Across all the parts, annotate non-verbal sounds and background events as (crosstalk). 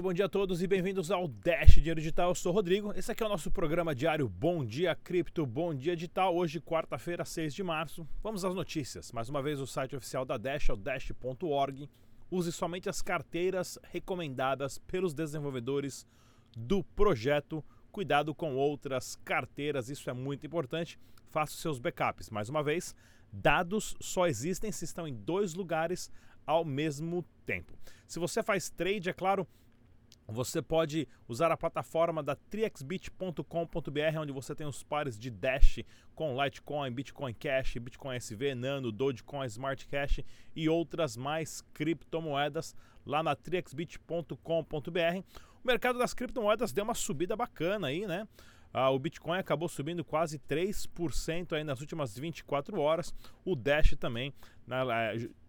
Muito bom dia a todos e bem-vindos ao Dash Dinheiro Digital. Eu sou o Rodrigo. Esse aqui é o nosso programa diário Bom Dia Cripto, Bom Dia Digital. Hoje, quarta-feira, 6 de março. Vamos às notícias. Mais uma vez, o site oficial da Dash é o dash.org. Use somente as carteiras recomendadas pelos desenvolvedores do projeto. Cuidado com outras carteiras, isso é muito importante. Faça os seus backups. Mais uma vez, dados só existem se estão em dois lugares ao mesmo tempo. Se você faz trade, é claro, você pode usar a plataforma da triexbit.com.br, onde você tem os pares de Dash com Litecoin, Bitcoin Cash, Bitcoin SV, Nano, Dogecoin, Smart Cash e outras mais criptomoedas lá na triexbit.com.br. O mercado das criptomoedas deu uma subida bacana aí, né? Ah, o Bitcoin acabou subindo quase 3% aí nas últimas 24 horas. O Dash também né,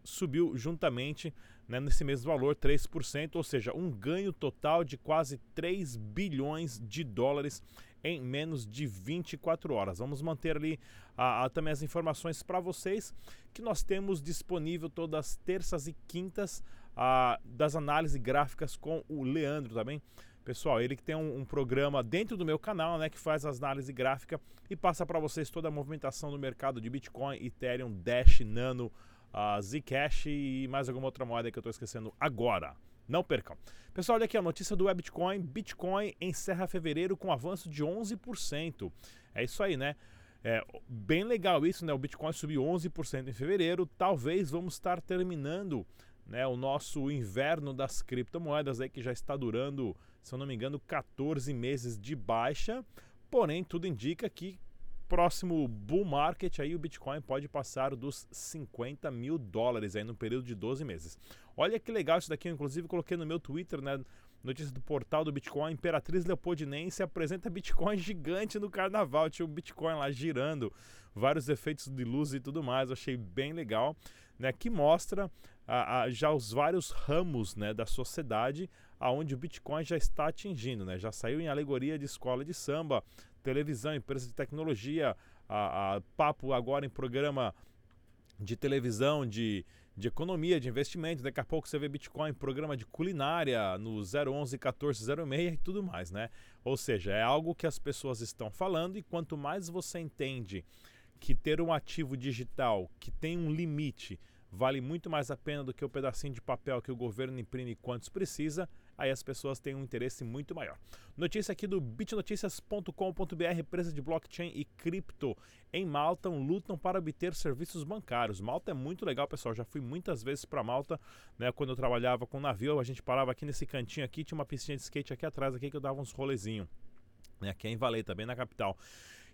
subiu juntamente né, nesse mesmo valor, 3%, ou seja, um ganho total de quase 3 bilhões de dólares em menos de 24 horas. Vamos manter ali ah, também as informações para vocês que nós temos disponível todas as terças e quintas ah, das análises gráficas com o Leandro também. Tá Pessoal, ele que tem um, um, programa dentro do meu canal, né, que faz as análises gráfica e passa para vocês toda a movimentação do mercado de Bitcoin, Ethereum, Dash, Nano, uh, Zcash e mais alguma outra moeda que eu estou esquecendo agora. Não percam. Pessoal, olha aqui a notícia do Bitcoin. Bitcoin encerra fevereiro com avanço de 11%. É isso aí, né? É bem legal isso, né? O Bitcoin subiu 11% em fevereiro. Talvez vamos estar terminando né, o nosso inverno das criptomoedas aí que já está durando, se eu não me engano, 14 meses de baixa. Porém, tudo indica que próximo bull market aí o Bitcoin pode passar dos 50 mil dólares aí no período de 12 meses. Olha que legal isso daqui, eu inclusive coloquei no meu Twitter, né? Notícia do portal do Bitcoin, Imperatriz Leopoldinense apresenta Bitcoin (laughs) gigante no carnaval. Tinha o Bitcoin lá girando, vários efeitos de luz e tudo mais. Eu achei bem legal, né? Que mostra a, a, já os vários ramos né, da sociedade aonde o Bitcoin já está atingindo. Né? Já saiu em alegoria de escola de samba, televisão, empresa de tecnologia, a, a papo agora em programa de televisão, de, de economia, de investimento. Daqui a pouco você vê Bitcoin, programa de culinária no 011 1406 e tudo mais, né? Ou seja, é algo que as pessoas estão falando e quanto mais você entende que ter um ativo digital que tem um limite vale muito mais a pena do que o pedacinho de papel que o governo imprime quantos precisa, aí as pessoas têm um interesse muito maior. Notícia aqui do bitnoticias.com.br, empresa de blockchain e cripto em Malta lutam para obter serviços bancários. Malta é muito legal, pessoal. Já fui muitas vezes para Malta, né? Quando eu trabalhava com navio, a gente parava aqui nesse cantinho aqui, tinha uma piscina de skate aqui atrás aqui que eu dava uns rolezinhos. Né? Aqui é em Valeta, bem na capital.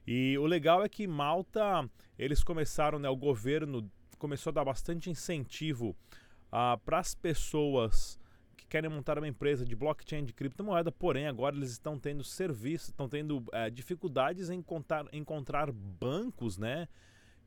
E o legal é que Malta, eles começaram, né, o governo começou a dar bastante incentivo ah, para as pessoas que querem montar uma empresa de blockchain de criptomoeda, porém agora eles estão tendo serviço, estão tendo uh, dificuldades em encontrar, encontrar bancos, né,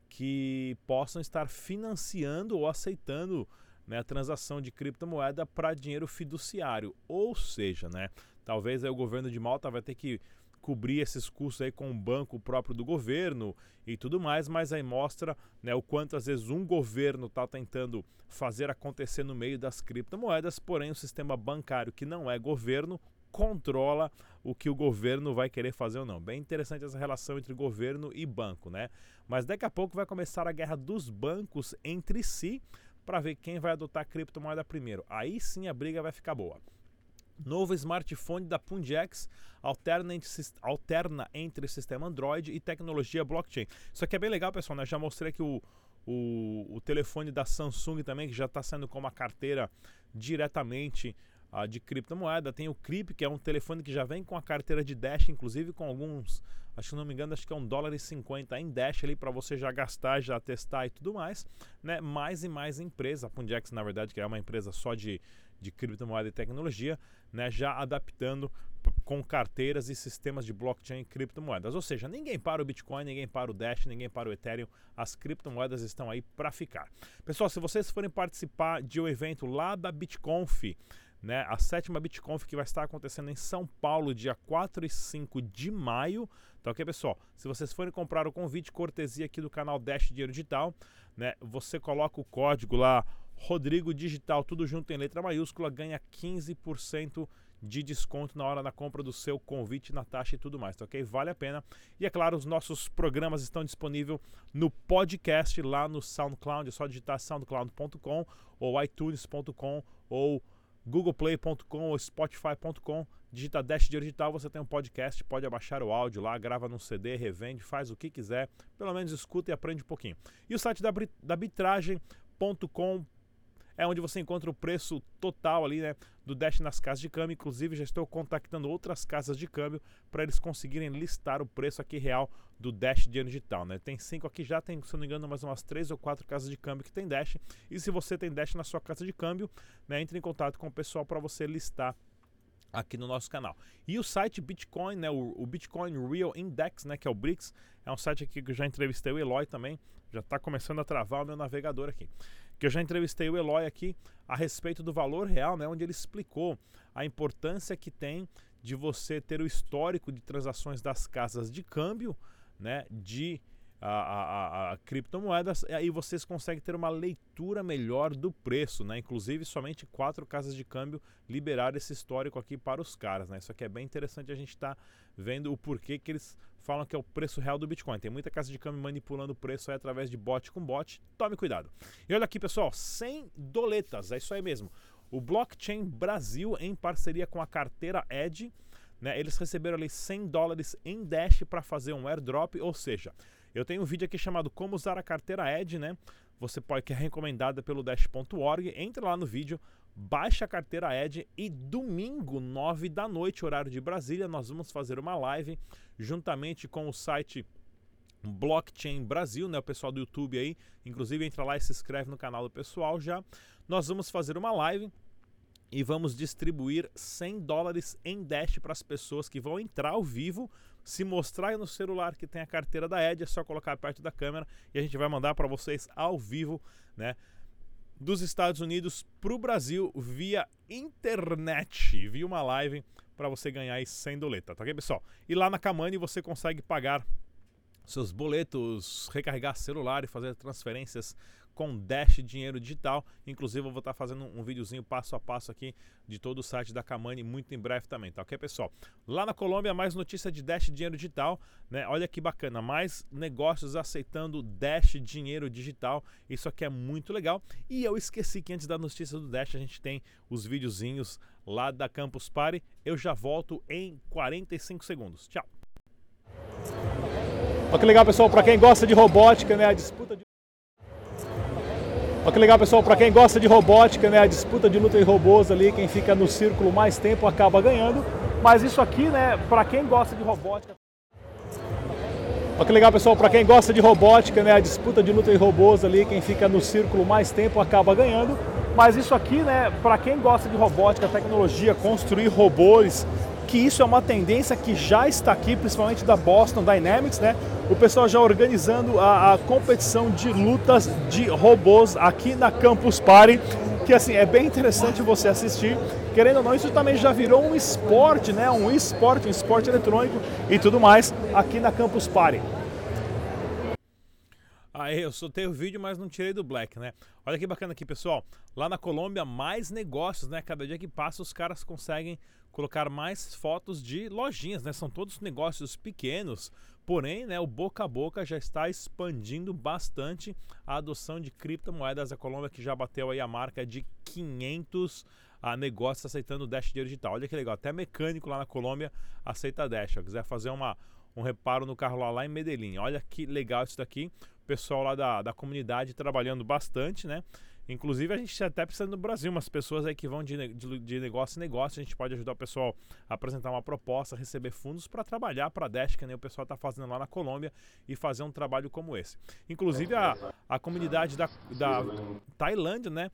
que possam estar financiando ou aceitando né, a transação de criptomoeda para dinheiro fiduciário. Ou seja, né, talvez o governo de Malta vai ter que cobrir esses custos aí com o banco próprio do governo e tudo mais, mas aí mostra né, o quanto às vezes um governo está tentando fazer acontecer no meio das criptomoedas, porém o sistema bancário que não é governo controla o que o governo vai querer fazer ou não. Bem interessante essa relação entre governo e banco, né? Mas daqui a pouco vai começar a guerra dos bancos entre si para ver quem vai adotar criptomoeda primeiro. Aí sim a briga vai ficar boa. Novo smartphone da Pundex alterna entre, alterna entre sistema Android e tecnologia blockchain. Isso aqui é bem legal, pessoal. Né? Já mostrei aqui o, o, o telefone da Samsung também, que já está saindo com uma carteira diretamente uh, de criptomoeda. Tem o Crip, que é um telefone que já vem com a carteira de Dash, inclusive com alguns, acho que não me engano, acho que é um dólar e cinquenta em Dash ali para você já gastar, já testar e tudo mais. Né? Mais e mais empresas. A Pundex, na verdade, que é uma empresa só de de criptomoeda e tecnologia, né, já adaptando com carteiras e sistemas de blockchain e criptomoedas. Ou seja, ninguém para o Bitcoin, ninguém para o Dash, ninguém para o Ethereum. As criptomoedas estão aí para ficar. Pessoal, se vocês forem participar de um evento lá da BitConf, né, a sétima BitConf que vai estar acontecendo em São Paulo, dia 4 e 5 de maio. Tá ok, pessoal? Se vocês forem comprar o convite cortesia aqui do canal Dash Dinheiro Digital, né, você coloca o código lá Rodrigo Digital, tudo junto em letra maiúscula, ganha 15% de desconto na hora da compra do seu convite na taxa e tudo mais, tá ok? Vale a pena. E é claro, os nossos programas estão disponíveis no podcast lá no SoundCloud, é só digitar soundcloud.com ou iTunes.com ou googleplay.com ou spotify.com digita Dash Digital, você tem um podcast, pode abaixar o áudio lá, grava no CD, revende, faz o que quiser, pelo menos escuta e aprende um pouquinho. E o site da, da arbitragem.com é onde você encontra o preço total ali, né, do Dash nas casas de câmbio. Inclusive, já estou contactando outras casas de câmbio para eles conseguirem listar o preço aqui real do Dash dinheiro digital, né? Tem cinco aqui já, tem, se não me engano, mais umas três ou quatro casas de câmbio que tem Dash. E se você tem Dash na sua casa de câmbio, né, entre em contato com o pessoal para você listar aqui no nosso canal. E o site Bitcoin, né, o, o, Bitcoin Real Index, né, que é o BRICS, é um site aqui que eu já entrevistei o Eloy também, já está começando a travar o meu navegador aqui. Que eu já entrevistei o Eloy aqui a respeito do valor real, né, onde ele explicou a importância que tem de você ter o histórico de transações das casas de câmbio, né, de a, a, a, criptomoedas, aí vocês conseguem ter uma leitura melhor do preço, né? Inclusive, somente quatro casas de câmbio liberaram esse histórico aqui para os caras, né? Isso aqui é bem interessante a gente estar tá vendo o porquê que eles falam que é o preço real do Bitcoin. Tem muita casa de câmbio manipulando o preço aí através de bot com bot. Tome cuidado. E olha aqui, pessoal, 100 doletas, é isso aí mesmo. O Blockchain Brasil, em parceria com a carteira Edge, né, eles receberam ali 100 dólares em Dash para fazer um airdrop, ou seja, eu tenho um vídeo aqui chamado Como usar a carteira Edge, né? Você pode que é recomendada pelo dash.org. Entra lá no vídeo, baixa a carteira Edge e domingo, 9 da noite, horário de Brasília, nós vamos fazer uma live juntamente com o site Blockchain Brasil, né? O pessoal do YouTube aí, inclusive entra lá e se inscreve no canal do pessoal já. Nós vamos fazer uma live e vamos distribuir 100 dólares em Dash para as pessoas que vão entrar ao vivo se mostrar no celular que tem a carteira da Ed, é só colocar perto da câmera e a gente vai mandar para vocês ao vivo, né? Dos Estados Unidos para o Brasil via internet, via uma live para você ganhar aí 100 doleta, tá ok, pessoal? E lá na Kamani você consegue pagar seus boletos, recarregar celular e fazer transferências com Dash Dinheiro Digital. Inclusive, eu vou estar fazendo um videozinho passo a passo aqui de todo o site da Kamani muito em breve também, tá ok, pessoal? Lá na Colômbia, mais notícia de Dash Dinheiro Digital, né? Olha que bacana, mais negócios aceitando Dash Dinheiro Digital. Isso aqui é muito legal. E eu esqueci que antes da notícia do Dash a gente tem os videozinhos lá da Campus Party. Eu já volto em 45 segundos. Tchau. Olha que legal, pessoal, para quem gosta de robótica, né, a Olha que legal, pessoal, para quem gosta de robótica, né, a disputa de luta de robôs ali, quem fica no círculo mais tempo acaba ganhando. Mas isso aqui, né, para quem gosta de robótica. Olha que legal, pessoal, para quem gosta de robótica, né, a disputa de luta de robôs ali, quem fica no círculo mais tempo acaba ganhando. Mas isso aqui, né, para quem gosta de robótica, tecnologia, construir robôs, que isso é uma tendência que já está aqui, principalmente da Boston Dynamics, né? O pessoal já organizando a, a competição de lutas de robôs aqui na Campus Party, que assim é bem interessante você assistir. Querendo ou não, isso também já virou um esporte, né? Um esporte, um esporte eletrônico e tudo mais aqui na Campus Party. Aí, eu soltei o vídeo, mas não tirei do Black, né? Olha que bacana aqui, pessoal. Lá na Colômbia, mais negócios, né? Cada dia que passa, os caras conseguem colocar mais fotos de lojinhas, né? São todos negócios pequenos, porém, né, o boca a boca já está expandindo bastante a adoção de criptomoedas. A Colômbia que já bateu aí a marca de 500 a negócios aceitando Dash dinheiro digital. Olha que legal, até mecânico lá na Colômbia aceita Dash. Se quiser fazer uma, um reparo no carro lá, lá em Medellín. Olha que legal isso daqui. O pessoal lá da, da comunidade trabalhando bastante, né? Inclusive, a gente até precisa no Brasil, umas pessoas aí que vão de, de, de, negócio em negócio. A gente pode ajudar o pessoal a apresentar uma proposta, receber fundos para trabalhar para a Dash, que nem o pessoal está fazendo lá na Colômbia, e fazer um trabalho como esse. Inclusive, a, a comunidade da, da Tailândia, né?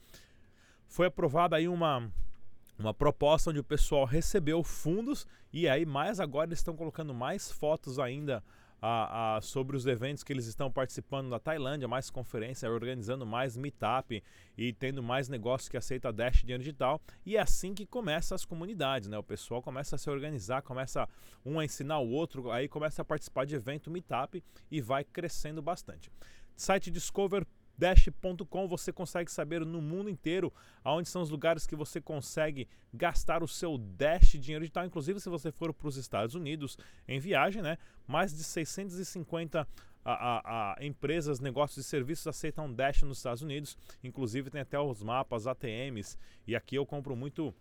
Foi aprovada aí uma, uma proposta onde o pessoal recebeu fundos e aí mais agora eles estão colocando mais fotos ainda a, a, sobre os eventos que eles estão participando na Tailândia, mais conferência, organizando mais meetup e tendo mais negócios que aceita Dash dinheiro digital. E é assim que começa as comunidades, né? O pessoal começa a se organizar, começa um a ensinar o outro, aí começa a participar de evento meetup e vai crescendo bastante. Site Discover Dash.com você consegue saber no mundo inteiro aonde são os lugares que você consegue gastar o seu Dash dinheiro digital, inclusive se você for para os Estados Unidos em viagem, né? Mais de 650 a, a, a, empresas, negócios e serviços aceitam Dash nos Estados Unidos, inclusive tem até os mapas, ATMs, e aqui eu compro muito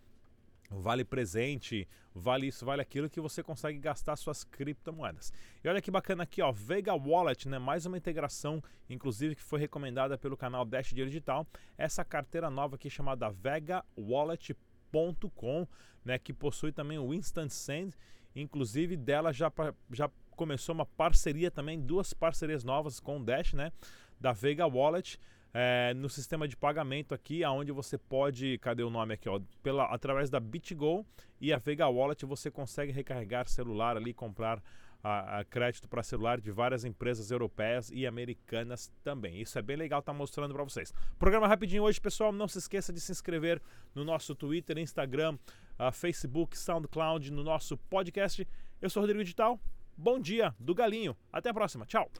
vale presente, vale isso, vale aquilo que você consegue gastar suas criptomoedas. E olha que bacana aqui, ó, Vega Wallet, né, mais uma integração, inclusive que foi recomendada pelo canal Dash Dinheiro Digital, essa carteira nova aqui chamada VegaWallet.com, né, que possui também o Instant Send, inclusive dela já, já começou uma parceria também, duas parcerias novas com o Dash, né, da Vega Wallet, é, no sistema de pagamento aqui, aonde você pode, cadê o nome aqui, ó, pela, através da BitGo e a Vega Wallet você consegue recarregar celular ali, comprar a, a crédito para celular de várias empresas europeias e americanas também. Isso é bem legal, tá mostrando para vocês. Programa rapidinho hoje, pessoal. Não se esqueça de se inscrever no nosso Twitter, Instagram, uh, Facebook, SoundCloud, no nosso podcast. Eu sou Rodrigo Digital. Bom dia do Galinho. Até a próxima. Tchau.